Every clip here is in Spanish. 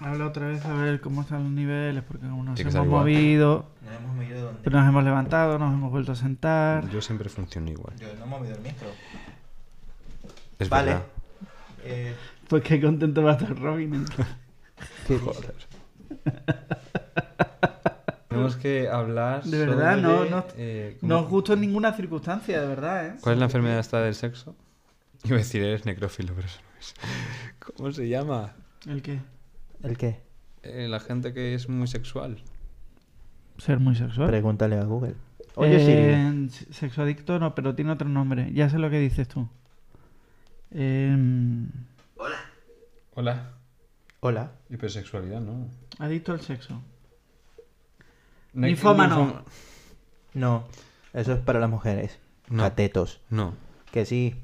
Habla otra vez a ver cómo están los niveles, porque como nos Tiene hemos que estar igual. movido, No hemos movido dónde. pero nos hemos levantado, nos hemos vuelto a sentar. Yo siempre funciono igual. Yo no he movido el micro. Es vale. verdad. Eh, Pues qué contento va a estar Robin. entonces. Joder. Tenemos que hablar De verdad, sobre, no- no- eh, ¿cómo- No os gustó en ninguna circunstancia, de verdad, ¿eh? ¿Cuál es la enfermedad esta del sexo? Iba a decir, eres necrófilo, pero eso no es. ¿Cómo se llama? ¿El qué? ¿El qué? Eh, la gente que es muy sexual. Ser muy sexual. Pregúntale a Google. Oye, Siri. Eh, Sexoadicto no, pero tiene otro nombre. Ya sé lo que dices tú. Em, Hola. Hola. Hipersexualidad, ¿no? adicto al sexo. Ne- Ninfómano. ninfo- No, eso es para las mujeres. No. Catetos. No. Que sí.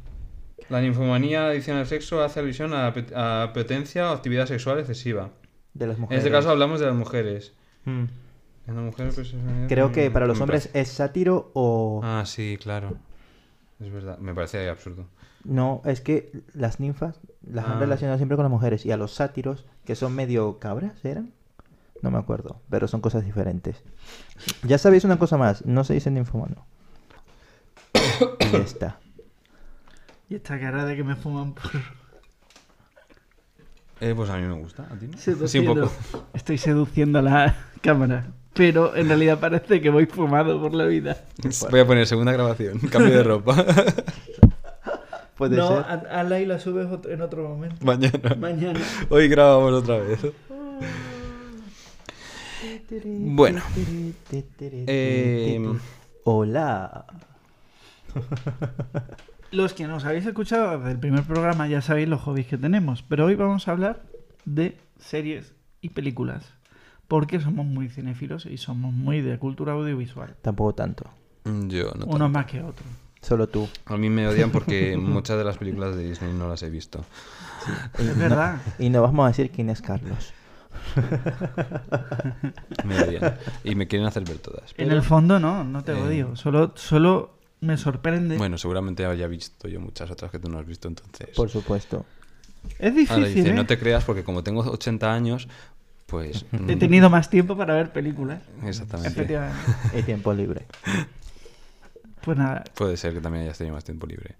La ninfomanía adición al sexo hace alusión a, a apetencia o actividad sexual excesiva. De las En mujeres. este caso hablamos de las mujeres. Mm. En la mujer, pues, Creo que para los hombres parece- es sátiro o... Ah, sí, claro. Es verdad. Me parece absurdo. No, es que las ninfas las Ah. han relacionado siempre con las mujeres. Y a los sátiros, que son medio cabras, ¿eran? No me acuerdo, pero son cosas diferentes. Ya sabéis una cosa más, no se dice ninfomano. y ya está. Y esta cara de que me fuman por... Eh, pues a mí me gusta. ¿A ti no? Sí, un Seduciendo. poco. Estoy seduciendo a la cámara. Pero en realidad parece que voy fumado por la vida. Voy a poner segunda grabación. Cambio de ropa. Puede no, ser. haz- hazla y la subes otro- en otro momento. Mañana. Mañana. Hoy grabamos otra vez. Bueno. Eh, Hola. Los que nos habéis escuchado desde el primer programa ya sabéis los hobbies que tenemos, pero hoy vamos a hablar de series y películas, porque somos muy cinéfilos y somos muy de cultura audiovisual, Tampoco tanto. Yo no. uno tanto. más que otro. Solo tú. A mí me odian porque muchas de las películas de Disney no las he visto. Es verdad. Y no vamos a decir quién es Carlos. Me odian. Y me quieren hacer ver todas. En el fondo no, no te Eh. odio, solo, solo me sorprende. Bueno, seguramente haya visto yo muchas otras que tú no has visto entonces. Por supuesto. es Ahora difícil, dice, ¿eh? no te creas porque como tengo 80 años, pues... He mm, tenido más tiempo para ver películas. Exactamente. Efectivamente. Y tiempo libre. Pues nada, Puede ser que también hayas tenido más tiempo libre.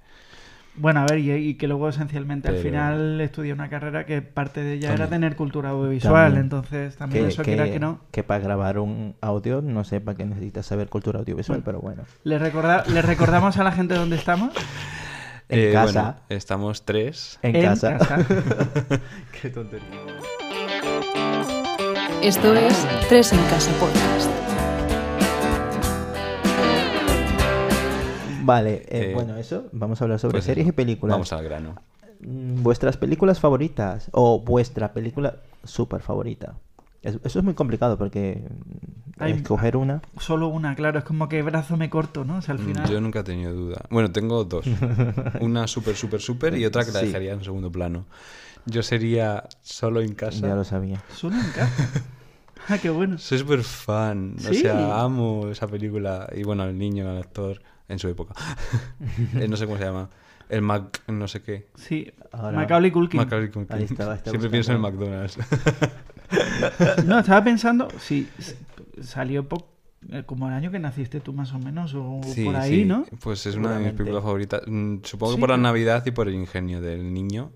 Bueno, a ver, y, y que luego esencialmente al Pero- final estudié una carrera que parte de ella era También. tener cultura audiovisual, También. entonces también eso quiera que no. que para grabar un audio no sé para qué necesitas saber cultura audiovisual, Bueno. pero bueno. ¿Le, recorda- ¿Le recordamos a la gente dónde estamos? En Eh, casa. bueno, estamos tres. En, En casa. casa. qué tontería. Esto es Tres en Casa Podcast. Vale, eh, Eh, bueno, eso. Vamos a hablar sobre Pues series eso, y películas. Vamos al grano. Mm, Vuestras películas favoritas o vuestra película súper favorita. Es- Eso es muy complicado porque mm, Hay- escoger una. Solo una, claro, es como que brazo me corto, ¿no? O sea, al Mm, final... Yo nunca he tenido duda. Bueno, tengo dos. Una súper, súper, súper y otra que la Sí. dejaría en segundo plano. Yo sería solo en casa. Ya lo sabía. Solo en casa. ah, qué bueno. Soy súper fan. O sea, amo esa película. Y bueno, al niño, al actor, en su época. Eh, no sé cómo se llama. El Mac, no sé qué. Sí, Ahora- Macaulay Culkin. Macaulay Culkin. Ahí estaba, estaba Siempre pienso en buscando. McDonald's. No, estaba pensando, sí, salió eh, como el año que naciste tú más o menos, o Sí, por ahí, sí. ¿no? Pues es una de mis películas favoritas. Mm, Supongo Sí, que por la Navidad y por el ingenio del niño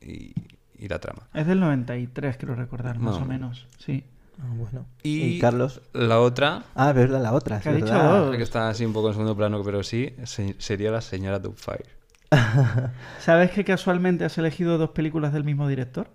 y, y la trama. Es del 93, creo recordar, más No. o menos, sí. Ah, bueno. Y, Y Carlos. La otra, Ah, verdad, la otra. es dicho verdad. que está así un poco en segundo plano, pero sí, se- sería la señora Doubtfire. ¿Sabes que casualmente has elegido dos películas del mismo director?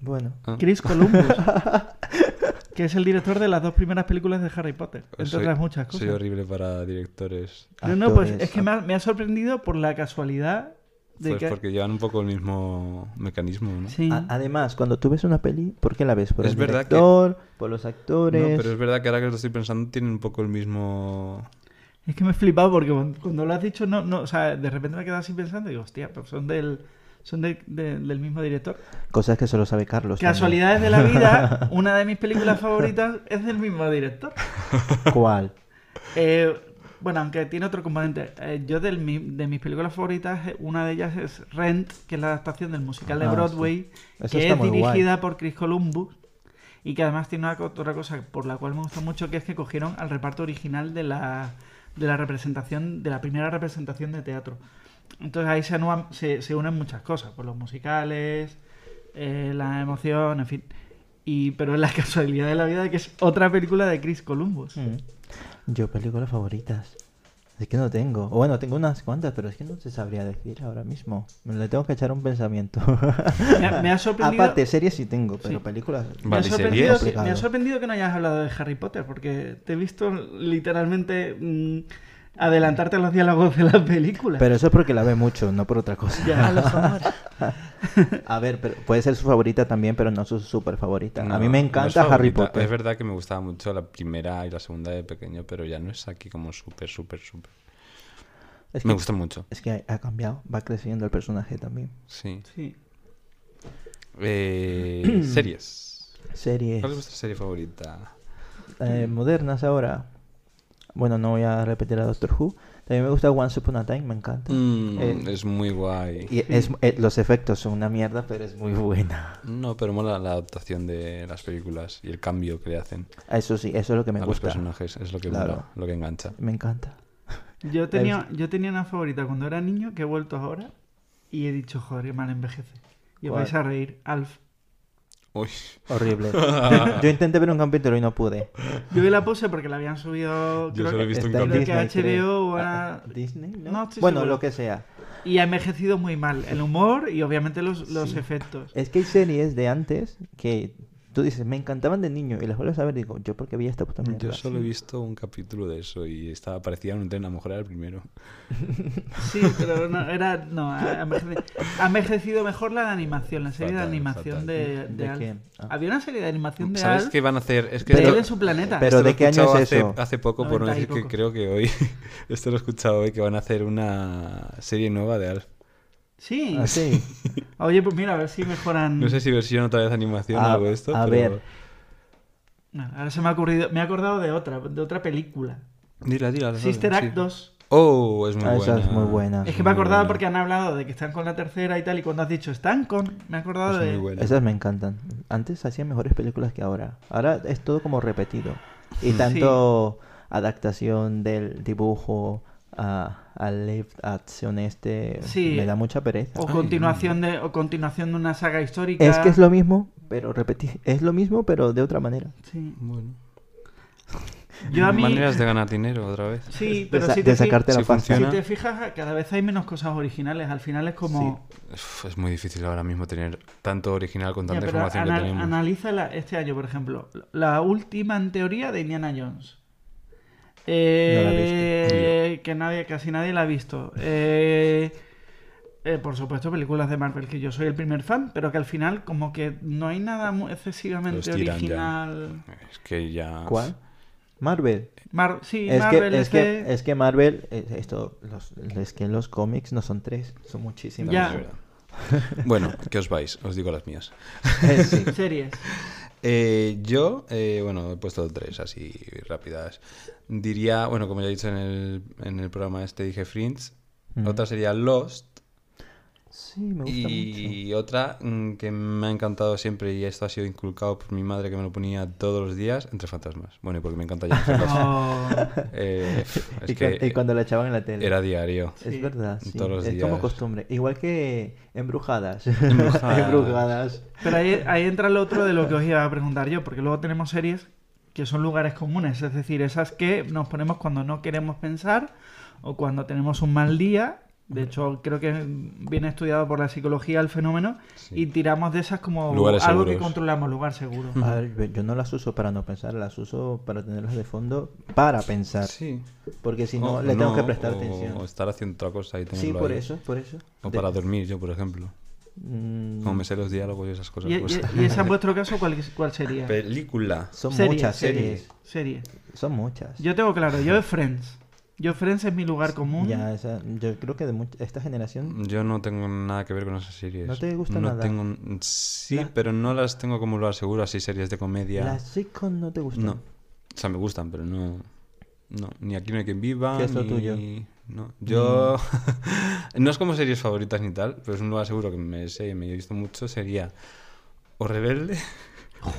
Bueno. Ah. Chris Columbus, que es el director de las dos primeras películas de Harry Potter, entre Soy- otras muchas cosas. Soy horrible para directores. No, no, pues es que me ha, me ha sorprendido por la casualidad de Pues que... porque llevan un poco el mismo mecanismo, ¿no? Sí. A- además, cuando tú ves una peli, ¿por qué la ves? ¿Por Es el que- director? ¿Por los actores? No, pero es verdad que ahora que lo estoy pensando tienen un poco el mismo... Es que me he flipado porque cuando- lo has dicho, no, no, o sea, de repente me he quedado así pensando y digo, hostia, pero son del, son de- de- del mismo director. Cosas que solo sabe Carlos. también. Casualidades de la vida, una de mis películas favoritas es del mismo director. ¿Cuál? Eh, Bueno, aunque tiene otro componente. Eh, yo del mi- de mis películas favoritas, eh, una de ellas es Rent, que es la adaptación del musical de Ah, Broadway, que es guay. dirigida por Chris Columbus y que además tiene una otra cosa por la cual me gusta mucho, que es que cogieron al reparto original de la, de la representación, de la primera representación de teatro. Entonces ahí se, anuan- se, se unen muchas cosas, pues los musicales, eh, la emoción, en fin. Y, pero es la casualidad de la vida de que es otra película de Chris Columbus. Mm. Yo, películas favoritas. Es que no tengo. O bueno, tengo unas cuantas, pero es que no se sabría decir ahora mismo. Me le tengo que echar un pensamiento. Me ha, me ha sorprendido, Aparte, series sí tengo, pero Sí. películas. me ha Vale, ¿y sorprendido series? que, me ha sorprendido que no hayas hablado de Harry Potter, porque te he visto literalmente mm, adelantarte a los diálogos de la película. Pero eso es porque la ve mucho, no por otra cosa. Ya, los amores. A ver, pero puede ser su favorita también, pero no su super favorita. a mí me no encanta Harry. Potter. Es verdad que me gustaba mucho la primera y la segunda de pequeño, pero ya no es aquí como súper, súper, súper. Es Me gusta mucho. Es que ha cambiado, va creciendo el personaje también. Sí. Sí. Eh, series. Series ¿Cuál es vuestra serie favorita? eh, modernas ahora. Bueno, no voy a repetir a Doctor Who. También me gusta Once Upon a Time, me encanta. Mm, Eh, es muy guay. Y es, eh, los efectos son una mierda, pero es muy buena. No, pero mola la adaptación de las películas y el cambio que le hacen Eso sí, eso es lo que me a los gusta. personajes. Es lo que Claro. mola, lo que engancha. Me encanta. Yo tenía, yo tenía una favorita cuando era niño que he vuelto ahora y he dicho, joder, qué mal envejece. Y vais a reír, Alf. Uy. Horrible. Yo, intenté ver un capítulo y no pude. Yo vi la puse porque la habían subido, Yo creo solo he que- visto un creo que Disney, HBO o Ah, Disney, ¿no? No estoy bueno, seguro. lo que sea. y ha envejecido muy mal. El humor y obviamente los, los efectos. Es que hay series de antes que tú dices, me encantaban de niño y las vuelves a ver y digo, yo porque vi esta puta mierda. Yo solo he visto un capítulo de eso y estaba parecía un tren, a lo mejor era el primero. Sí, pero no, era, no, ha envejecido, ha envejecido mejor la de animación, la serie Fatal, de animación fatal. de, de, ¿De Alf. quién? Ah. Había una serie de animación de ¿Sabes Alf qué van a hacer? Es que de esto- él en su planeta. Pero ¿de qué año es hace, eso? hace poco, por no 90 y decir que creo que hoy, esto lo he escuchado hoy, que van a hacer una serie nueva de Alf. Sí. Ah, sí. Oye, pues mira, a ver si mejoran. No sé si versión otra vez animación o A- algo de esto. a pero- ver. Ahora se me ha ocurrido, me he acordado de otra, de otra película. Dila, dila. Sister sí. Act 2. Oh, es muy Ah, buena. esa es muy buena. Es que me he acordado buena. porque han hablado de que están con la tercera y tal, y cuando has dicho están con, me he acordado Es de. muy buena. Esas me encantan. Antes hacían mejores películas que ahora. Ahora es todo como repetido. Y Sí. tanto adaptación del dibujo a, al live action este Sí. me da mucha pereza. O Ay, continuación de, o continuación de una saga histórica. Es que es lo mismo, pero repeti- es lo mismo, pero de otra manera. Sí. Bueno. Yo a mí. Maneras de ganar dinero otra vez. Sí, pero si de te, fi- sacarte la si pasta. si funciona. te fijas, cada vez hay menos cosas originales. Al final es como. Uf, Es muy difícil ahora mismo tener tanto original con Ya, tanta pero información que tenemos. analiza la- este año, por ejemplo, la última en teoría de Indiana Jones. Eh, que nadie, casi nadie la ha visto. Eh, eh, por supuesto, películas de Marvel, que yo soy el primer fan, pero que al final como que no hay nada excesivamente ya. original. Es que ya. ¿Cuál? Marvel. Mar- sí, es, Marvel que, es, que, es que Marvel, eh, esto, los, es que los cómics no son tres, son muchísimos. Ya. Bueno, que os vais, os digo las mías. Eh, sí. series. Eh, yo, eh, bueno, he puesto tres así rápidas. Diría, bueno, como ya he dicho en el, en el programa este, dije Fringe. Mm. Otra sería Lost. Sí, me gusta mucho. Y otra mm, que me ha encantado siempre, y esto ha sido inculcado por mi madre que me lo ponía todos los días, Entre Fantasmas. Bueno, y porque me encanta ya. Oh, Eh, es y, que y cuando la echaban en la tele. era diario. Es verdad, sí. Todos los es como costumbre. Igual que embrujadas. Embrujadas. Embrujadas. Pero ahí, ahí entra lo otro de lo que os iba a preguntar yo, porque luego tenemos series que son lugares comunes, es decir, esas que nos ponemos cuando no queremos pensar o cuando tenemos un mal día. De hecho, creo que viene estudiado por la psicología el fenómeno Sí. y tiramos de esas como Lugares algo que controlamos, lugar seguro. A ver, yo- no las uso para no pensar, las uso para tenerlas de fondo para pensar. Sí. Porque si no, O le tengo que prestar o- atención. O estar haciendo otra cosa y Sí, por ahí. eso, por eso. O De- para dormir, yo, por ejemplo. Mm, Como me sé los diálogos y esas cosas. ¿Y, pues. y- y esa en vuestro caso cuál, cuál sería? Película. Son Series, muchas series. series. Series. Son muchas. Yo tengo claro, yo de Friends. Yo Friends es mi lugar común. Ya, esa- yo creo que de much- esta generación Yo no tengo nada que ver con esas series. ¿No te gusta no nada? Tengo... Sí, La- pero no las tengo como lo aseguro, así series de comedia. las sitcoms no te gustan. No. O sea, me gustan, pero no. No, ni Aquí no hay quien viva. ¿Qué es lo ni- tuyo? No, yo. no es como series favoritas ni tal, pero es un lugar seguro que me sé y me he visto mucho. Sería. O Rebelde,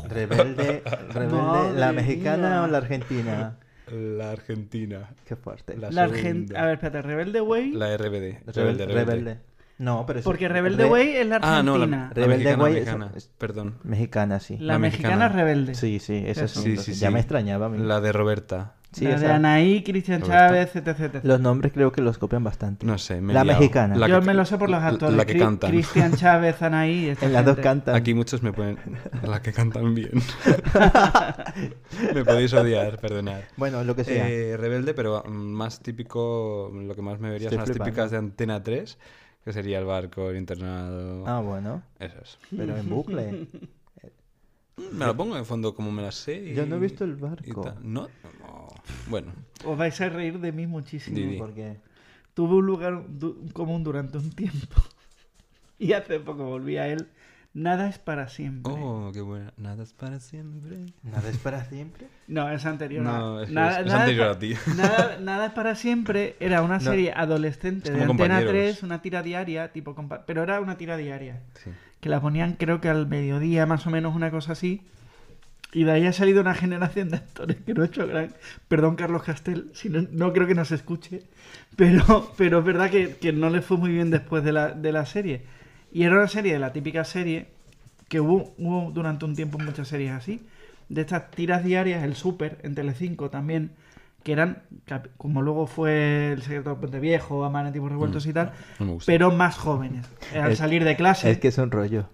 Rebelde, rebelde, ¿la mexicana mía. o la argentina? La Argentina. Qué fuerte. La La segunda. Argen- A ver, espérate, Rebelde Way. La RBD. Rebelde, Rebelde, rebelde. No, pero es- Porque Rebelde Re- Way es la Ah, no, la, Argentina. la Rebelde Way mexicana, es- Perdón. Mexicana, sí. la, la mexicana, mexicana. es Rebelde. Sí, sí, ese Eso. asunto, Sí, sí, Ya sí. me extrañaba a mí. La de Roberta. Sí, la de esa- Anaí, Cristian. Chávez, etc, etc. Los nombres creo que los copian bastante. No sé, me he La liado. mexicana. La Yo que- me lo sé por los actores. La que Cri- cantan. Cristian Chávez, Anaí. esta En las dos cantan. Aquí muchos me pueden. La que cantan bien. me podéis odiar, perdonad. Bueno, lo que sea. Eh, rebelde, pero mm, más típico, lo que más me vería Estoy son las típicas de Antena 3, que sería el barco, el internado. Ah, bueno. Esas. Pero en bucle. Me la pongo de fondo como me las sé. y- Yo no he visto el barco. ¿No? No. Bueno, Os vais a reír de mí muchísimo. Porque Tuve un lugar común durante un tiempo. Y hace poco volví a él. Nada es para siempre. oh, qué buena. Nada es para siempre. nada es para siempre. No, es anterior. No, a- es, nada, es nada anterior a ti. Nada, nada es para siempre. Era una No. serie adolescente Es de Antena compañeros. 3, una tira diaria, tipo compa- pero era una tira diaria. Sí. Que la ponían creo que al mediodía, más o menos, una cosa así. Y de ahí ha salido una generación de actores que no ha hecho gran... Perdón, Carlos Castel, si no, no creo que nos escuche. Pero, pero es verdad que, que no le fue muy bien después de la, de la serie. Y era una serie de la típica serie que hubo, hubo durante un tiempo muchas series así. De estas tiras diarias, el Super, en Telecinco también, que eran, como luego fue El secreto del Puente Viejo, Amar en tiempos revueltos y tal, pero más jóvenes. Al Es- salir de clase. Es que es un rollo.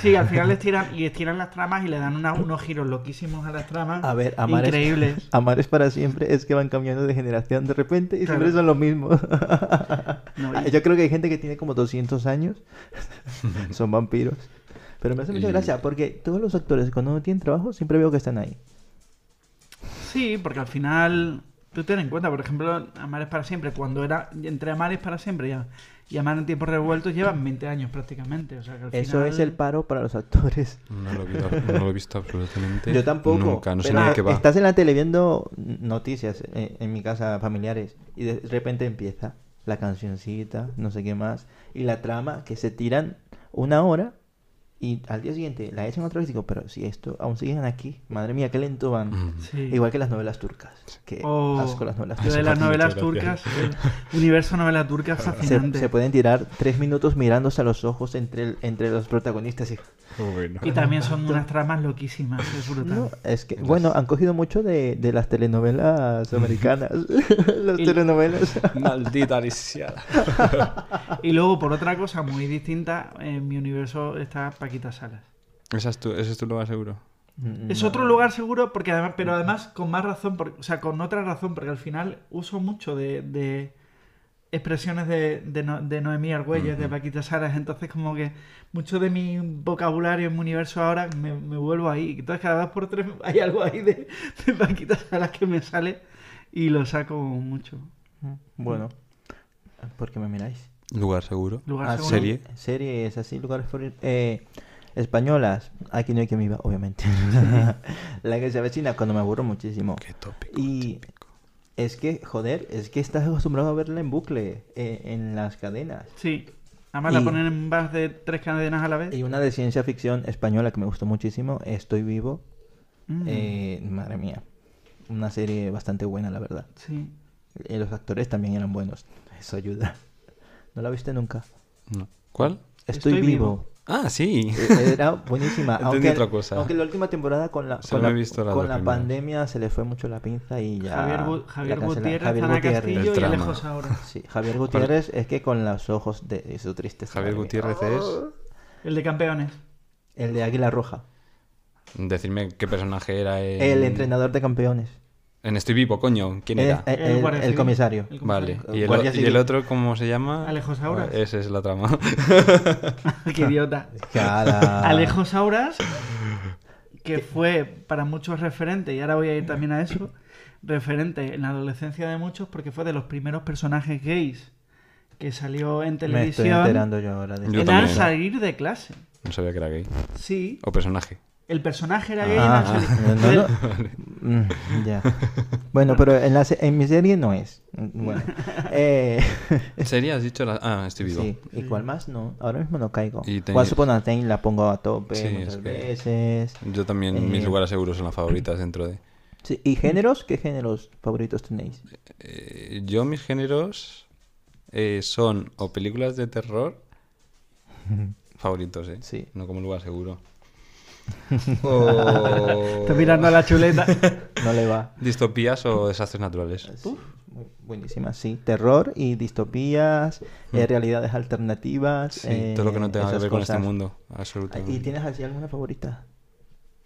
Sí, al final les tiran y estiran las tramas y le dan una- unos giros loquísimos a las tramas. A ver, amar increíbles. es, amar es para siempre. Es que van cambiando de generación de repente y Claro. siempre son los mismos. No, y- Yo creo que hay gente que tiene como 200 años. son vampiros. Pero me hace mucha gracia porque todos los actores cuando no tienen trabajo siempre veo que están ahí. Sí, porque al final, tú ten en cuenta, por ejemplo, Amar es para siempre, cuando era entre Amar es para siempre y, a- y Amar en tiempos revueltos llevan 20 años prácticamente. O sea que al Eso final- es el paro para los actores. No lo, he visto, no lo he visto absolutamente. Yo tampoco. Nunca, no sé ni de qué va. Estás en la tele viendo noticias en mi casa familiares y de repente empieza la cancioncita, no sé qué más, y la trama que se tiran una hora y al día siguiente la echan otra vez y digo, pero si esto aún siguen aquí, madre mía, qué lento van. Mm. Sí. Igual que las novelas turcas. Que Oh, asco las novelas lo de turcas. las novelas turcas, el universo novela turca es Se, fascinante. se pueden tirar tres minutos mirándose a los ojos entre, el- entre los protagonistas y... Bueno. Y también son unas tramas loquísimas, es brutal. No, es que, bueno, han cogido mucho de, de las telenovelas americanas. las Y- telenovelas. Maldita lisiada. Y luego, por otra cosa muy distinta, en mi universo está Paquita Salas. ¿Esa es tu, ese es tu lugar seguro? Es No. otro lugar seguro, porque además, pero además con más razón, por- o sea, con otra razón, porque al final uso mucho de, de expresiones de, de, No- de Noemí Argüelles, de Paquita Salas, entonces como que mucho de mi vocabulario en mi universo ahora me, me vuelvo ahí. Entonces cada vez por tres hay algo ahí de, de Paquita Salas que me sale y lo saco mucho. Bueno, ¿por qué me miráis? Lugar seguro. Lugar Ah, seguro. serie. Series así, lugares por ir- eh, españolas. Aquí no hay que me iba, obviamente. La que se avecina cuando me aburro muchísimo. Qué tópico. Y es que, joder, es que estás acostumbrado a verla en bucle, eh, en las cadenas. Sí. Además Y- la ponen en más de tres cadenas a la vez. Y una de ciencia ficción española que me gustó muchísimo, Estoy vivo. Mm, Eh, madre mía, una serie bastante buena, la verdad. Sí. Y los actores también eran buenos. Eso ayuda. ¿No la viste nunca? No. ¿Cuál? Estoy, Estoy vivo. Ah, sí. Eh, Era buenísima. Entendí aunque, otra cosa. aunque la última temporada con la, con la, con pandemia se le fue mucho la pinza y ya. Javier, Javier. Gutiérrez, Javier Ana Gutiérrez. Castillo y trama. Alejo Saura. Sí, Javier Gutiérrez es que con los ojos de, su tristeza. Javier. Gutiérrez es. El de campeones. El de Águila Roja. Decirme qué personaje era en... El entrenador de campeones. En Estoy Vivo, coño. ¿Quién El, era? el- El el- comisario. El Vale. ¿Y el, y otro cómo se llama? Alejo Sauras. Esa es la trama. Qué idiota. Cara. Alejo Sauras, que fue para muchos referente, y ahora voy a ir también a eso, referente en la adolescencia de muchos, porque fue de los primeros personajes gays que salió en Me estoy televisión enterando yo ahora de Yo. Al salir de clase. No sabía que era gay. Sí, O personaje. El personaje era gay Ah, en salir. no, no. Mm, ya. Bueno, pero en, la, en mi serie no es. Mm, Bueno. Eh, ¿Serie has dicho? La... Ah, estoy vivo. sí. ¿Y cuál más? No. Ahora mismo no caigo. Y te- Once Upon a Time la pongo a tope Sí, muchas es que- veces. Yo también, mis Eh, lugares seguros son las favoritas dentro de... Sí, ¿Y géneros? ¿Qué géneros favoritos tenéis? Eh, yo mis géneros eh, son o películas de terror favoritos, ¿eh? Sí. No como lugar seguro. o Estoy mirando a la chuleta. No le va. distopías o desastres naturales. Muy- buenísima, sí. Terror y distopías, eh, realidades alternativas. Mm. Sí, todo lo que no eh, tenga que esas ver con este mundo. Absolutamente. ¿Y tienes así alguna favorita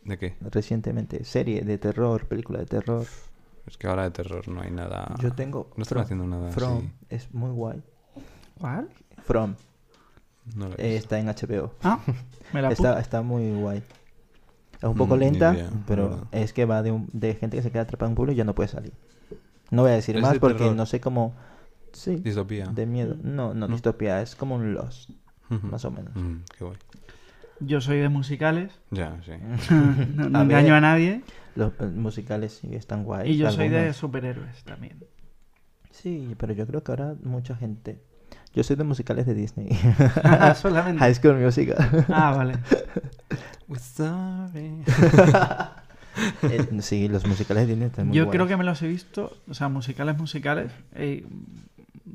¿De qué? recientemente? Serie de terror, película de terror. Es que ahora de terror no hay nada. Yo tengo. No están haciendo nada From así. es muy guay. ¿Cuál? From No lo he eh, visto. está en HBO. Ah, me la Está, está muy guay. Es un poco Mm, lenta, idea, pero verdad. es que va de, un- de gente que se queda atrapada en un pueblo y ya no puede salir. No voy a decir ¿Es más de porque terror? no sé cómo. Sí, Distopía. de miedo. No, no, ¿No? distopía, es como un Lost, más o menos. Mm, qué guay. Yo soy de musicales. Ya, sí. no no A engaño ver. a nadie. Los eh, musicales sí están guays. Y yo soy de superhéroes también. Sí, pero yo creo que ahora mucha gente. Yo soy de musicales de Disney. Ah, solamente. High School Musical. Ah, vale. We're sorry. Eh, sí, los musicales de Disney están muy Yo creo que me los he visto, o sea, musicales, musicales, eh,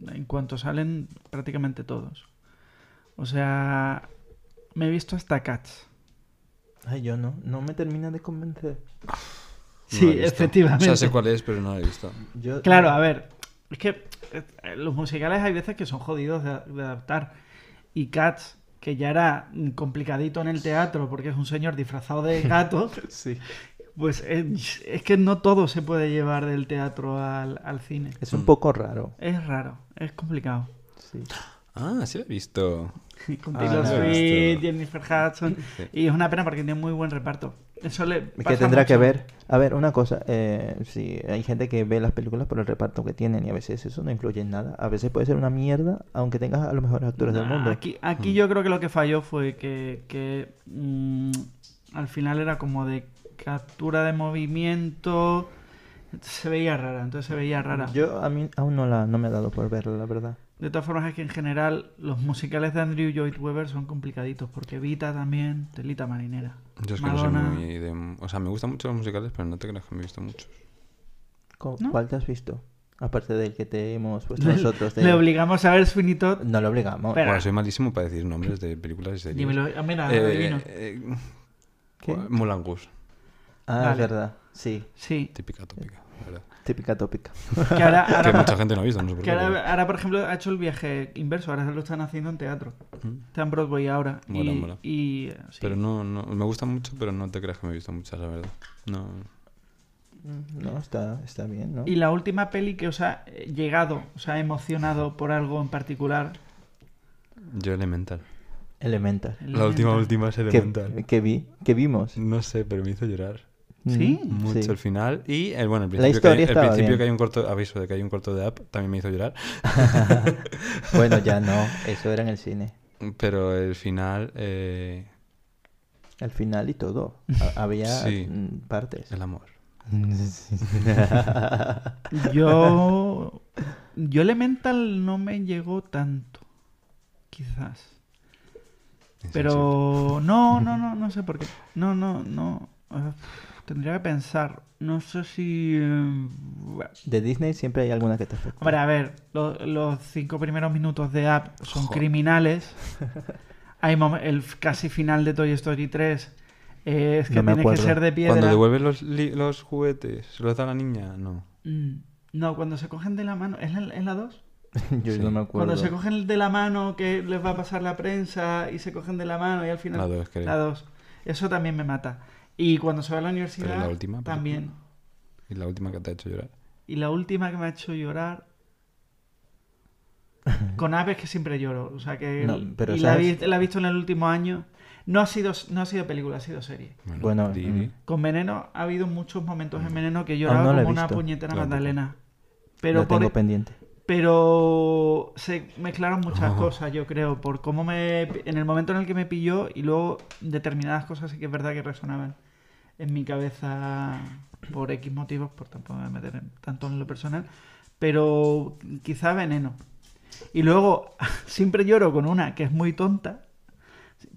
en cuanto salen prácticamente todos. O sea, me he visto hasta Cats. Ay, yo no. No me termina de convencer. Sí, No efectivamente. O sea, sé cuál es, pero no lo he visto. Yo, Claro, a ver, es que eh, los musicales hay veces que son jodidos de, de adaptar. Y Cats, que ya era complicadito en el teatro porque es un señor disfrazado de gato, Sí. pues es, es que no todo se puede llevar del teatro al, al cine. Es un poco raro. Es raro, es complicado. Sí. Ah, sí lo he visto. Con Ah, Taylor Swift, esto- Jennifer Hudson. Sí. Y es una pena porque tiene muy buen reparto. Eso le Que tendrá que ver. A ver, una cosa. Eh, sí, hay gente que ve las películas por el reparto que tienen y a veces eso no influye en nada. A veces puede ser una mierda, aunque tengas a los mejores actores del mundo. Aquí, aquí Mm. yo creo que lo que falló fue que, que, mm, al final era como de captura de movimiento. Se veía rara, entonces se veía rara. Yo a mí aún no, la, no me ha dado por verla, la verdad. De todas formas es que en general los musicales de Andrew Lloyd Webber son complicaditos porque Vita también, telita marinera. Yo es que no soy muy de... O sea, me gustan mucho los musicales, pero no te creas que me he visto muchos. ¿Cuál te has visto? Aparte del que te hemos puesto nosotros. de- Le obligamos a ver Sweeney Todd. No lo obligamos. Bueno, soy malísimo para decir nombres de películas y series. Dímelo. Ah, mira, Eh, adivino. eh, ¿Qué? Rouge. Ah, es verdad. Sí, Sí. Típica tópica, la ¿verdad? típica tópica. Que ahora, ahora- Que mucha gente no ha visto, no sé por que qué. ahora- ahora, por ejemplo, ha hecho el viaje inverso. Ahora lo están haciendo en teatro. Mm. Está en Broadway ahora. Mola, y, mola. y, eh, sí. Pero no, no, me gusta mucho, pero no te creas que me he visto muchas, la verdad. No. Mm, No, está, está bien, ¿no? Y la última peli que os ha eh, llegado, os ha emocionado por algo en particular. Yo Elemental. Elemental. La última, Elemental. última es Elemental. que vi, que vimos. No sé, pero me hizo llorar. ¿Sí? Mucho sí. el final. Y el, bueno, el La principio, que hay, el principio bien. que hay un corto aviso de que hay un corto de app también me hizo llorar. bueno, ya no. Eso era en el cine. Pero el final, eh, Al final y todo. Ha- Había Sí. mm, partes. el amor. Yo. Yo Elemental no me llegó tanto. Quizás. Pero. No, no, no, no sé por qué. No, no, no. Ah, Tendría que pensar. No sé si. eh, De Disney siempre hay alguna que te afecta. Hombre, a ver, lo- los cinco primeros minutos de App son Joder. criminales. Hay mom- el f- casi final de Toy Story 3 eh, es que No me tiene que acuerdo. ser de piedra. Cuando devuelve los, li- los juguetes, ¿se los da a la niña? No. Mm, No, cuando se cogen de la mano. ¿Es la, es la 2? Yo Sí. no me acuerdo. Cuando se cogen de la mano que les va a pasar la prensa y se cogen de la mano y al final... La dos, creo. La 2. Eso también me mata. Y cuando se va a la universidad Pero la última también. ¿Y la última que te ha hecho llorar? Y la última que me ha hecho llorar... Con aves que siempre lloro. O sea que... No, pero y la, ¿sabes? vi- la he visto en el último año. No ha sido, no ha sido película, ha sido serie. Bueno, mm. Con Veneno ha habido muchos momentos en Veneno que he Aún llorado no la he como una puñetera. Magdalena. Pero Lo por, tengo pendiente. pero se mezclaron muchas Oh. cosas, yo creo, por cómo me en el momento en el que me pilló y luego determinadas cosas sí que es verdad que resonaban. En mi cabeza por X motivos, por tampoco me voy a meter en- tanto en lo personal, pero quizá veneno. Y luego siempre lloro con una que es muy tonta,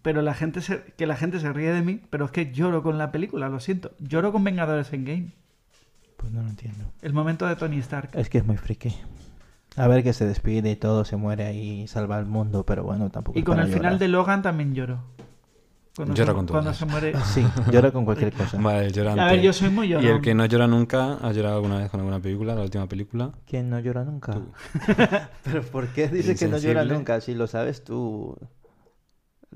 pero la gente se, que la gente se ríe de mí, pero es que lloro con la película, lo siento. Lloro con Vengadores Endgame. Pues no lo entiendo. El momento de Tony Stark. Es que es muy friki. A ver que se despide y todo, se muere ahí y salva al mundo, pero bueno, tampoco Y es con para el final de Logan también lloro. Cuando, Llora se, con cuando se muere. Sí, llora con cualquier cosa. Vale, llorante. A ver, yo soy muy Y llorón. el que no llora nunca, ¿ha llorado alguna vez con alguna película? La última película. ¿Quién no llora nunca? Tú. Pero ¿por qué dice que no llora nunca? Si lo sabes tú.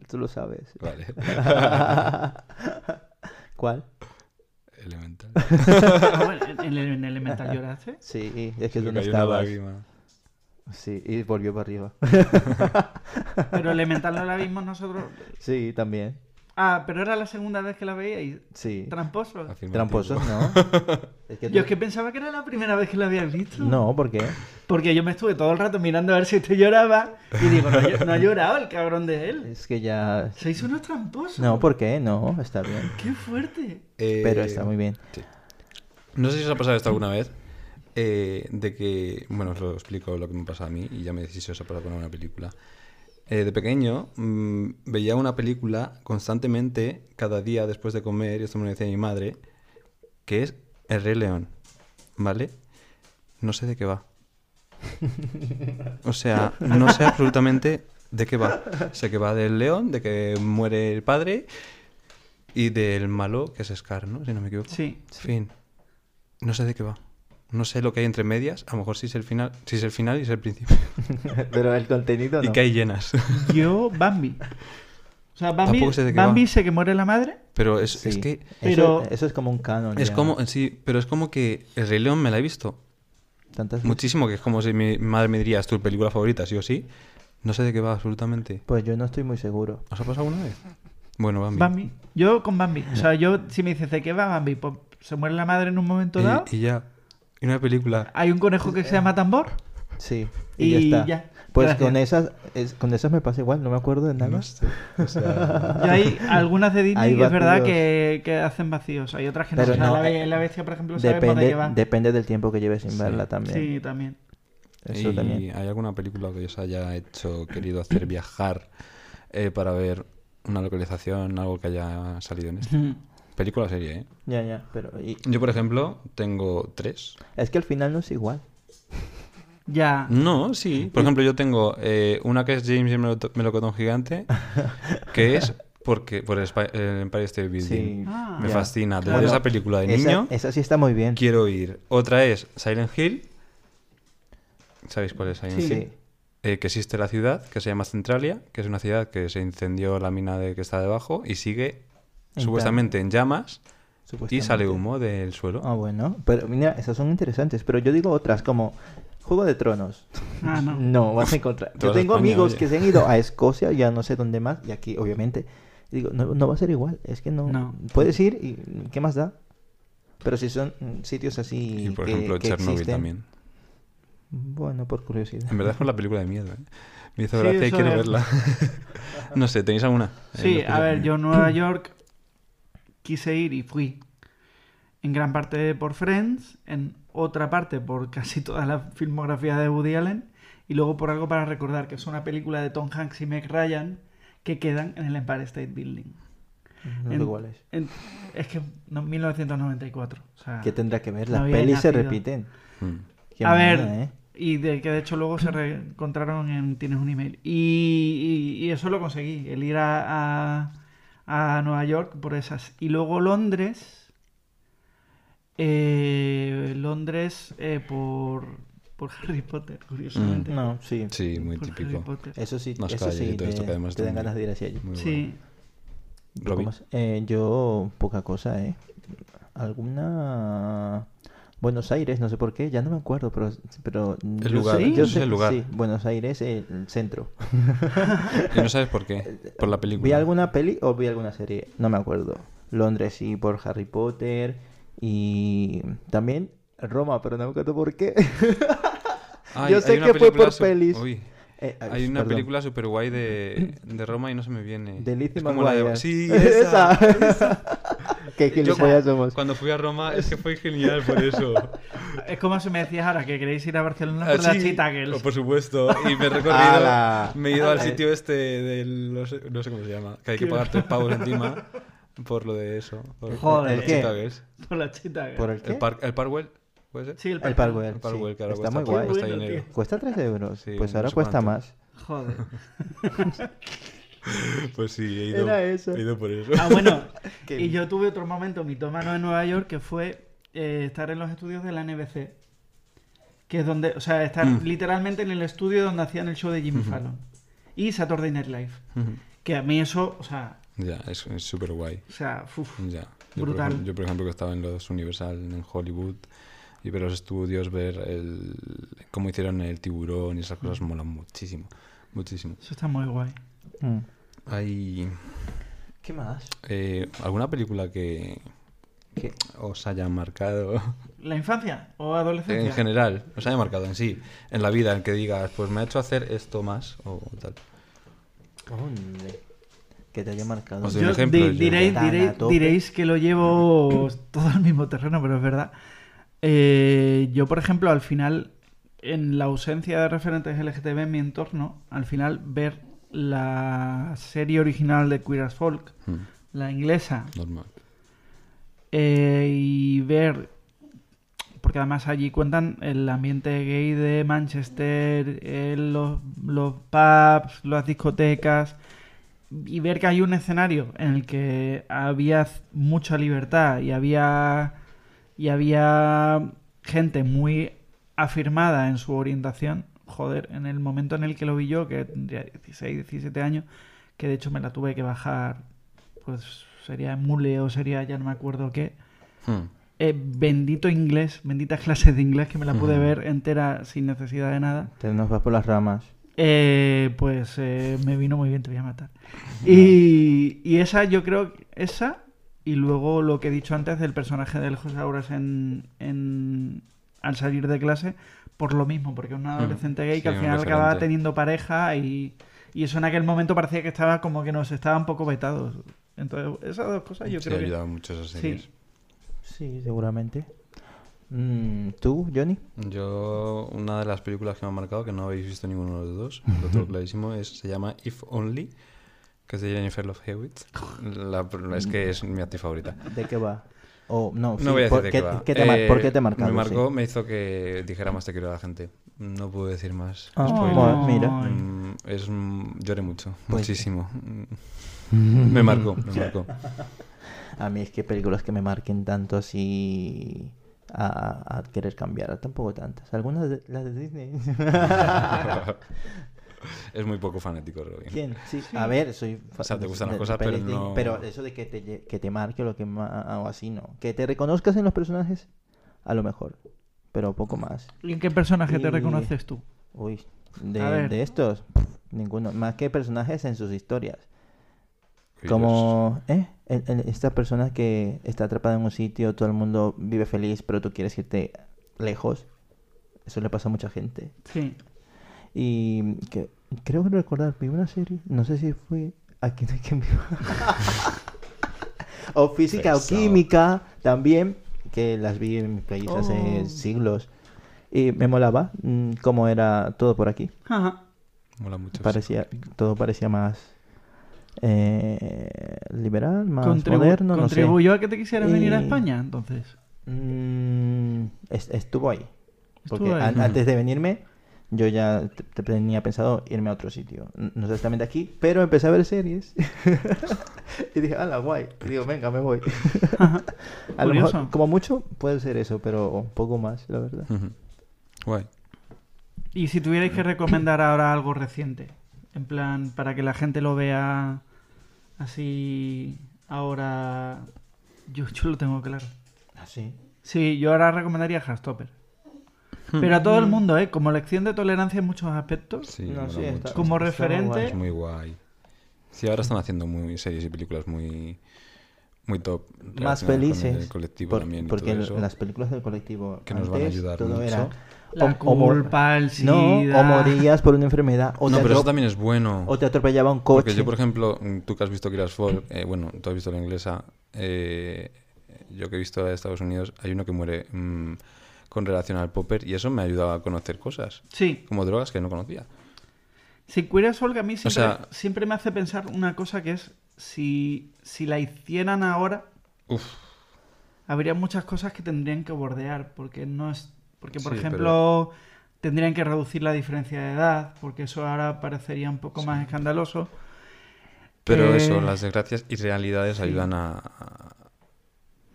Tú lo sabes. Vale. ¿Cuál? Elemental. Ah, en, en el- en Elemental lloraste. Sí, es que tú no una estabas. Sí, y volvió para arriba. Pero Elemental no la vimos nosotros. Sí, también. Ah, pero era la segunda vez que la veíais. Sí. Tramposo. Afirmativo. Tramposos, ¿no? Es que Yo es que pensaba que era la primera vez que la habíais visto. No, ¿por qué? Porque yo me estuve todo el rato mirando a ver si este lloraba. Y digo, no, ha- no ha llorado el cabrón de él. Es que ya... Sois unos tramposos. No, ¿por qué? No, está bien. Qué fuerte. Eh, Pero está muy bien. No sé si os ha pasado esto alguna vez. eh, de que, bueno, os lo explico lo que me pasa a mí y ya me decís si os ha pasado con una película. Eh, de pequeño mm, veía una película constantemente, cada día después de comer, y esto me lo decía mi madre, que es El Rey León. ¿Vale? No sé de qué va. O sea, no sé absolutamente de qué va. Sé que va del león, de que muere el padre y del malo, que es Scar, ¿no? Si no me equivoco. Sí. Fin. No sé de qué va. No sé lo que hay entre medias. A lo mejor sí es el final, sí es el final y es el principio. Pero el contenido Y no. que hay llenas. Yo, Bambi. O sea, Bambi, sé de qué Bambi sé que muere la madre. Pero es, Sí. es que Eso, Pero- eso es como un canon. es ya. como sí, pero es como que el Rey León me la he visto Tantas veces. muchísimo que es como si mi madre me diría, "¿Es tu película favorita, sí o sí." No sé de qué va absolutamente. Pues yo no estoy muy seguro. ¿Os ha pasado alguna vez? Bueno, Bambi. Bambi. Yo con Bambi. O sea, yo, si me dices de qué va Bambi, pues se muere la madre en un momento dado. Y, y ya. Y una película. Hay un conejo que se llama Tambor. Sí, y, Y ya está. ya. Pues Gracias. con esas, es- con esas me pasa igual, no me acuerdo de nada. No sé. O sea, Y hay algunas de Disney que es verdad que, que hacen vacíos. Hay otras que no. No, la, be- eh, la bestia, por ejemplo, Depende, qué va. depende del tiempo que lleves sin Sí. verla también. Sí, también. Eso ¿Y también. hay alguna película que os haya hecho, querido hacer viajar eh, para ver una localización, algo que haya salido en esto? Película o serie, ¿eh? Ya, ya, pero y- Yo, por ejemplo, tengo tres. es que al final no es igual. Ya. No, sí. Por ejemplo, yo tengo eh, una que es James y el Melo- Melocotón Gigante, que es porque por el, el Empire State Building. Sí. Ah. Me Ya. fascina. Desde Claro. esa película de Esa, niño esa sí está muy bien. quiero ir. Otra es Silent Hill. ¿Sabéis cuál es Silent Sí. Hill? Eh, que existe la ciudad, que se llama Centralia, que es una ciudad que se incendió la mina de que está debajo y sigue En supuestamente en llamas y supuestamente. sale humo del suelo. Ah, bueno. Pero mira, esas son interesantes. Pero yo digo otras como Juego de Tronos. Ah, no. No, vas a encontrar. Yo tengo España, amigos oye. que se han ido a Escocia, ya no sé dónde más, y aquí, obviamente. Y digo, no, no va a ser igual. Es que no. No. Puedes ir y ¿qué más da? Pero si son sitios así. y por que- ejemplo que Chernobyl existen, también. Bueno, por curiosidad. En verdad es por la película de miedo. ¿eh? Me hizo Sí, gracia y quiero es. verla. no sé, ¿tenéis alguna? Eh, Sí, los a ver, yo en Nueva York quise ir y fui. En gran parte por Friends, en otra parte por casi toda la filmografía de Woody Allen, y luego por algo para recordar, que es una película de Tom Hanks y Meg Ryan que quedan en el Empire State Building. No En- sé cuál es. en- es que no, 1994. O sea, ¿Qué tendrá que ver? no Las había pelis se repiten. Mm. Qué a ver, ¿eh? y de que de hecho luego se reencontraron en Tienes un email. Y, y- y eso lo conseguí, el ir a, a, a Nueva York por esas. Y luego Londres, eh, Londres eh, por, por Harry Potter, curiosamente. Mm. No, sí. Sí, muy Por Harry típico. Potter. Eso sí, Las eso calles y sí, todo esto te, que además te dan ganas de ir hacia allí. Muy Sí. Más. Eh, yo, poca cosa, ¿eh? ¿Alguna...? Buenos Aires, no sé por qué, ya no me acuerdo, pero... pero yo lugar, sé- ¿sí? yo sé- el lugar. Sí, Buenos Aires, el centro. Y no sabes por qué. Por la película. ¿Vi alguna peli o vi alguna serie? No me acuerdo. Londres sí, por Harry Potter y también Roma, pero no me acuerdo por qué. Ay, Yo sé que fue por su- pelis. Uy, Eh, ay, hay una perdón. película super guay de, de Roma y no se me viene. De Lizzie esa. esa. Qué gilipollas somos. Cuando fui a Roma es que fue genial por eso. Es como si me decías ahora que queréis ir a Barcelona Ah, por las Girls. Por supuesto. Y me he recorrido. Me he ido al sitio este del. No sé, no sé cómo se llama. Que hay que pagar tres pavos encima por lo de eso. Por, Joder. por las Cheetah Girls. ¿Por el qué? El, par, el Parwell, ¿puede ser? Sí, el, El. Parkwell. El Parkwell, sí. que ahora Está cuesta, muy guay. cuesta Bueno, dinero. Cuesta 3 euros. Sí, pues ahora cuesta cuánto. más. Joder. Pues sí, he ido, Era eso. he ido por eso. Ah, bueno. Y yo tuve otro momento mitómano en Nueva York que fue eh, estar en los estudios de la NBC. Que es donde, o sea, estar Mm. literalmente en el estudio donde hacían el show de Jimmy Fallon. Y Saturday Night Live. Que a mí eso, o sea, ya, es súper guay. o sea, uf, Ya. Yo, Brutal. Por ejemplo, yo, por ejemplo, que estaba en los Universal en Hollywood y ver los estudios, ver el, cómo hicieron el tiburón y esas cosas molan muchísimo. Muchísimo. eso está muy guay. Mm. ¿Hay ¿Qué más? eh, alguna película que ¿Qué? os haya marcado ¿La infancia o adolescencia? en general? ¿Os haya marcado en sí? En la vida, en que digas, pues me ha hecho hacer esto más o tal. Hombre, que te haya marcado. Os doy Yo un ejemplo, di- yo- diréis, Tan a diréis- tope. diréis que lo llevo todo al mismo terreno, pero es verdad. Eh, yo, por ejemplo, al final, en la ausencia de referentes LGTB en mi entorno, al final ver la serie original de Queer as Folk, Mm, la inglesa, normal. eh, y ver, porque además allí cuentan el ambiente gay de Manchester, eh, los, los pubs, las discotecas, y ver que hay un escenario en el que había mucha libertad y había, y había gente muy afirmada en su orientación. Joder, en el momento en el que lo vi yo, que tendría 16, 17 años, que de hecho me la tuve que bajar, pues sería Mule o sería ya no me acuerdo qué. Mm, Eh, bendito inglés, benditas clases de inglés que me la pude Ujú. ver entera sin necesidad de nada. Te nos vas por las ramas. Eh, pues eh, me vino muy bien, te voy a matar. Y, y esa, yo creo, esa, y luego lo que he dicho antes del personaje del José Auras en, en- al salir de clase, por lo mismo, porque es un adolescente gay que Sí, al final acababa teniendo pareja y, y eso en aquel momento parecía que estaba como que nos estaban un poco vetados. Entonces, esas dos cosas yo sí, creo ha que... ayudado mucho esas Sí. series. Sí, seguramente. Mm, ¿Tú, Johnny? Yo, una de las películas que me ha marcado, que no habéis visto ninguno de los dos, lo tengo clarísimo, es, se llama If Only, que es de Jennifer Love Hewitt. La- es que es mi actriz favorita. ¿De qué va? O no, sí, voy a decir ¿por de qué, qué va. qué te Eh, ¿Por qué te marcó? Me marcó, me hizo que dijera más te quiero a la gente. No puedo decir más. Ah, bueno, mira. Mm, es, lloré mucho, Pues- muchísimo. Me marcó, me marcó. A mí es que películas que me marquen tanto así a- a querer cambiar, tampoco tantas. Algunas de las de Disney. es muy poco fanático, Robin. ¿Quién? Sí. A ver, soy O sea, te gustan de- las cosas, pero no- Pero eso de que te, que te marque lo que o así, no. Que te reconozcas en los personajes, a lo mejor. Pero poco más. ¿Y en qué personaje te reconoces tú? Uy, de, estos, ninguno. Más que personajes en sus historias. Como, ¿eh? El- el- esta persona que está atrapada en un sitio, todo el mundo vive feliz, pero tú quieres irte lejos. Eso le pasa a mucha gente. Sí. Y que, creo que recordar, vi una serie, no sé si fue aquí no hay quien viva. o física o química también, que las vi en mi país hace Oh. siglos. Y me molaba mm, cómo era todo por aquí. Ajá. Mola mucho. Parecía, todo parecía más eh, liberal, más Contribu- moderno, no sé. ¿Contribuyó a que te quisieras venir a Y- España, entonces? Mm, es- estuvo ahí. Porque ahí. an- antes de venirme, yo ya te- te- tenía pensado irme a otro sitio. No exactamente aquí, pero empecé a ver series. y dije, ¡hala, guay! Y digo, venga, me voy. a lo mejor, Curioso. como mucho, puede ser eso, pero un poco más, la verdad. Guay. Y si tuvierais que recomendar ahora algo reciente, en plan, para que la gente lo vea así ahora... Yo, yo lo tengo claro. ¿Ah, sí? Sí, yo ahora recomendaría Hardstopper. Pero a todo el mundo, ¿eh? Como lección de tolerancia en muchos aspectos. Sí, No, sí, está- Como está referente-. Es muy guay. Sí, ahora están haciendo muy series y películas muy muy top. Más felices. El colectivo por- también porque eso. las películas del colectivo Que nos van a antes, ayudar todo mucho. era La o- culpa, el No, sida. o morías por una enfermedad, o, no, pero eso también es bueno. o te atropellaba un coche. Porque yo, por ejemplo, mm, tú que has visto Kiras Fall, eh, bueno, tú has visto la inglesa, eh, yo que he visto de Estados Unidos, hay uno que muere mm, con relación al popper y eso me ha ayudado a conocer cosas, Sí, como drogas que no conocía. Si Queer as Folk a mí siempre, sea- siempre me hace pensar una cosa que es si, si la hicieran ahora, Uf, habría muchas cosas que tendrían que bordear, porque no es porque por Sí, ejemplo tendrían que reducir la diferencia de edad, porque eso ahora parecería un poco más escandaloso. pero Eh, eso, las desgracias y realidades sí. ayudan a-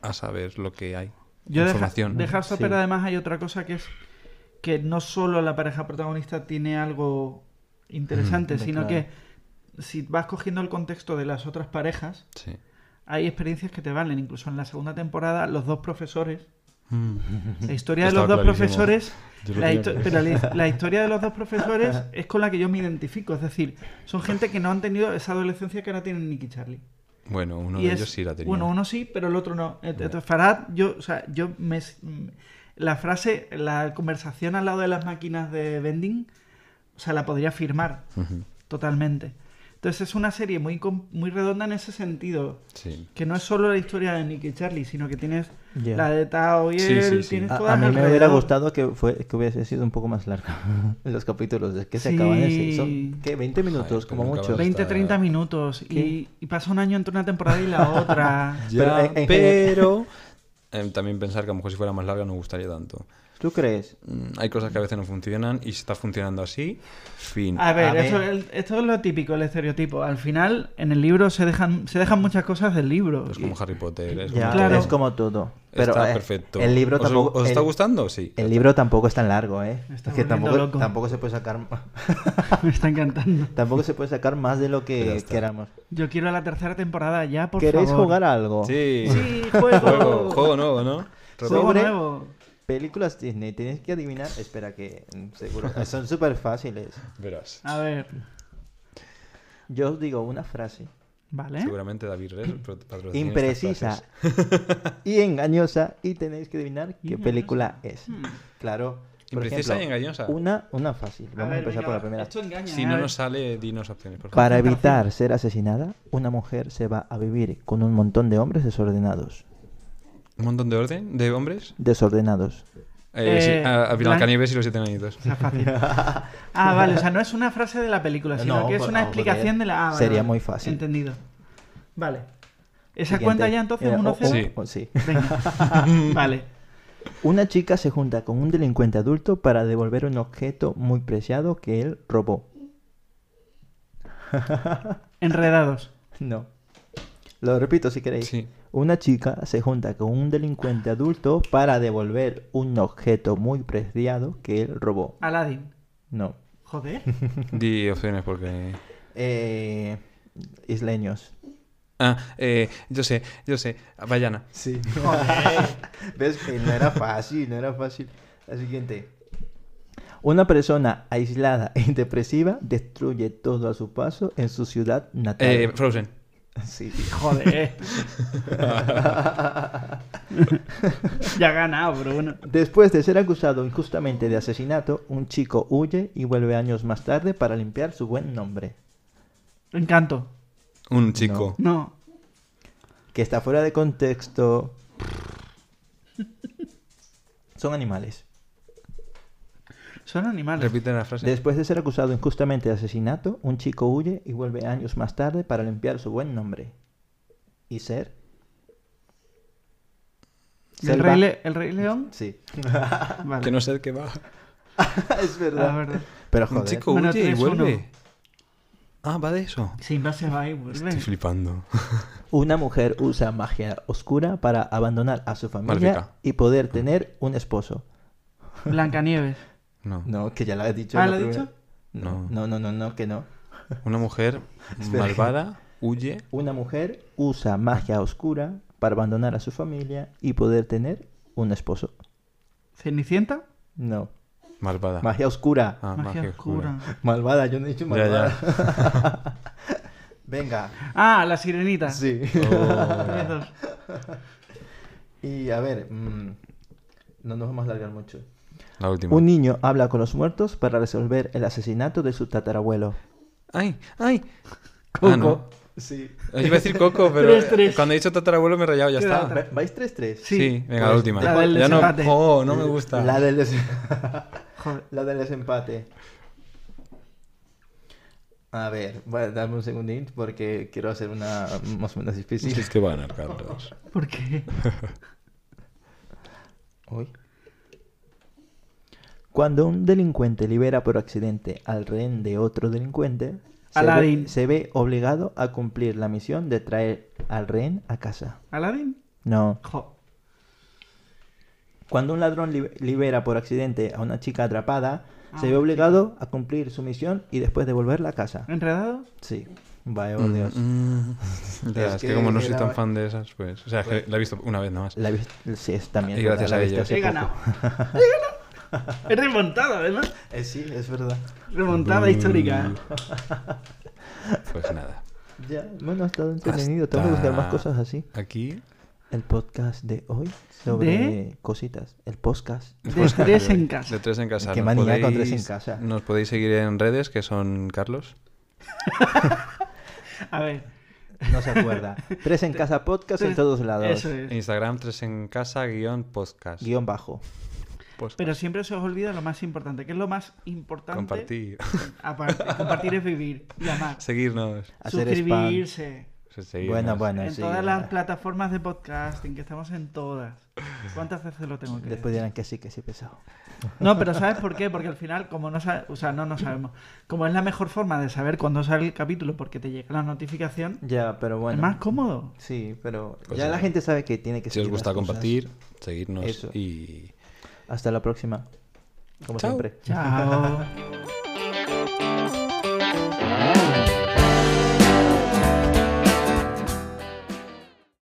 a saber lo que hay. Yo Información. de Heartstopper Sí. además hay otra cosa que es que no solo la pareja protagonista tiene algo interesante, Mm, sino claro. que si vas cogiendo el contexto de las otras parejas, Sí. hay experiencias que te valen. Incluso en la segunda temporada, los dos profesores, Mm. la historia de los dos profesores, histo- pero la historia de los dos profesores es con la que yo me identifico. Es decir, son gente que no han tenido esa adolescencia que ahora tienen Nick y Charlie. Bueno, uno Y de es- ellos sí la tenía. Bueno, uno sí, pero el otro no. Farad, yo, o sea, yo me. La frase, la conversación al lado de las máquinas de vending, o sea, la podría firmar totalmente. Entonces, es una serie muy, com- muy redonda en ese sentido. Sí. Que no es solo la historia de Nick y Charlie, sino que tienes la de Tao y Sí, él, sí, sí. tienes A, todas a mí me hubiera gustado que, fue, que hubiese sido un poco más larga los capítulos. Es que se Sí. acaban en... Son, ¿qué? 20 minutos, Ay, como mucho. acabas- 20, 30 minutos. Y, y pasa un año entre una temporada y la otra. Pero Ya, pero eh, también pensar que a lo mejor si fuera más larga no gustaría tanto. ¿Tú crees? Mm, Hay cosas que a veces no funcionan y si está funcionando así, fin. A ver, A ver. Esto, el- esto es lo típico, el estereotipo. Al final, en el libro se dejan, se dejan muchas cosas del libro. Pues Y- como Harry Potter. Es Ya, como Claro. es como todo. Pero está eh, perfecto. El libro ¿Os, tampoco... ¿Os está el- gustando? Sí. El libro tampoco es tan largo, ¿eh? Me Es está que volviendo tampoco, loco. tampoco se puede sacar Me está encantando. tampoco se puede sacar más de lo que está. queramos. Yo quiero la tercera temporada ya, por ¿Queréis favor. jugar a algo? Sí. Sí, juego. Juego, juego nuevo, ¿no? Juego Sobre- nuevo. Películas Disney, tenéis que adivinar. Espera, que mm, seguro. Son súper fáciles. Verás. A ver. Yo os digo una frase Vale. Seguramente David Res imprecisa y engañosa y tenéis que adivinar qué película es. Hmm. Claro. Por Imprecisa ejemplo, y engañosa. Una, una fácil. Vamos a, ver, empezar venga, por la primera. Esto engaña, Si no nos sale, dinos opciones, por favor. Para evitar ser asesinada, una mujer se va a vivir con un montón de hombres desordenados. Un montón de orden, de hombres. Desordenados. Eh, sí, Eh, a, a Blan- Blancanieves y los siete añitos. Está fácil. Ah, vale, o sea, no es una frase de la película, sino No, que es pues, una no, porque explicación de la. ah, vale, sería vale. muy fácil. Entendido. Vale. ¿Esa Siguiente. cuenta ya entonces Eh, 1-0? o- o- Sí. o- sí. Venga. vale. Una chica se junta con un delincuente adulto para devolver un objeto muy preciado que él robó. Enredados. No. Lo repito si queréis. Sí. Una chica se junta con un delincuente adulto para devolver un objeto muy preciado que él robó. Aladdin. No. Joder. Di opciones porque. Eh, isleños. Ah, eh, yo sé, yo sé. Bayana. Sí. ¿Ves que no era fácil, no era fácil? La siguiente. Una persona aislada e depresiva destruye todo a su paso en su ciudad natal. Eh, Frozen. Sí. Joder. ya ha ganado, pero bueno. Después de ser acusado injustamente de asesinato, un chico huye y vuelve años más tarde para limpiar su buen nombre. Encanto. Un chico. No. Que está fuera de contexto. Son animales. Son animales. Repite la frase. Después de ser acusado injustamente de asesinato, un chico huye y vuelve años más tarde para limpiar su buen nombre. ¿Y ser? ¿El rey, Le- ¿El Rey León? Sí. Vale. Que no sé de qué va. es Ah, verdad. verdad. Pero Un joder. chico Bueno, huye y 3-1. vuelve. Ah, va de eso. Simba se va y vuelve. Estoy flipando. Una mujer usa magia oscura para abandonar a su familia y poder tener un esposo. Blancanieves. No. No, que ya lo he dicho. Ah, en ¿lo la he primera- dicho? No, No. no, no, no, que no. Una mujer malvada huye. Una mujer usa magia oscura para abandonar a su familia y poder tener un esposo. ¿Cenicienta? No. Malvada. Magia oscura. Ah, Magia, oscura. Malvada, yo no he dicho Ya, malvada. Venga. Ah, la sirenita. Sí. Oh. Y a ver, mm, no nos vamos a alargar mucho. La última. Un niño habla con los muertos para resolver el asesinato de su tatarabuelo. ¡Ay! ¡Ay! Coco. Ah, no. Sí. Iba a decir Coco, pero cuando he dicho tatarabuelo me he rayado, ya está. ¿Vais 3-3? Sí, venga, la Pues, última. la del ya no, desempate. oh, no me gusta. La del, des- Joder. la del desempate. A ver, voy a darme un segundín porque quiero hacer una más o menos difícil. Es que va a ganar Carlos. ¿Por qué? Uy. Cuando un delincuente libera por accidente al rehén de otro delincuente, se Aladdin. ve, se ve obligado a cumplir la misión de traer al rehén a casa. ¿Aladdin? No. Jo. Cuando un ladrón li- libera por accidente a una chica atrapada, Ah, se ve obligado a cumplir su misión y después devolverla a casa. ¿Enredado? Sí. Vaya, por Dios. Mm, mm. Ya, Es que, que como no soy tan fan de esas, pues. O sea, que la he visto una vez nada más. La he visto- sí, es también. Y gracias la a He ganado. He ganado. He remontado, además. Eh, sí, es verdad. Remontada histórica. Pues nada. Ya, bueno, ha estado entretenido. Tengo que buscar más cosas así. Aquí. El podcast de hoy sobre cositas. El podcast. De tres en casa. De tres en casa. Qué Nos manía con podéis- tres en casa. Nos podéis seguir en redes, que son Carlos. A ver, No se acuerda. Tres en casa podcast en todos lados. eso es. Instagram, tres en casa, guion podcast. Guión bajo. Podcast. Pero siempre se os olvida lo más importante. ¿Qué es lo más importante? Compartir. Aparte, compartir es vivir y amar. Seguirnos. Hacer spam. Suscribirse. Seguirnos. Bueno, bueno, en sí. todas las plataformas de podcasting, que estamos en todas. ¿Cuántas veces lo tengo que Después decir? dirán que sí, que sí, pesado. No, pero ¿sabes por qué? Porque al final, como no sabemos, o sea, no, no sabemos. Como es la mejor forma de saber cuándo sale el capítulo porque te llega la notificación, Ya, pero bueno. es más cómodo. Sí, pero Pues ya sí. la gente sabe que tiene que Si os gusta compartir, seguirnos Eso. y Hasta la próxima. Como Chao. siempre. Chao.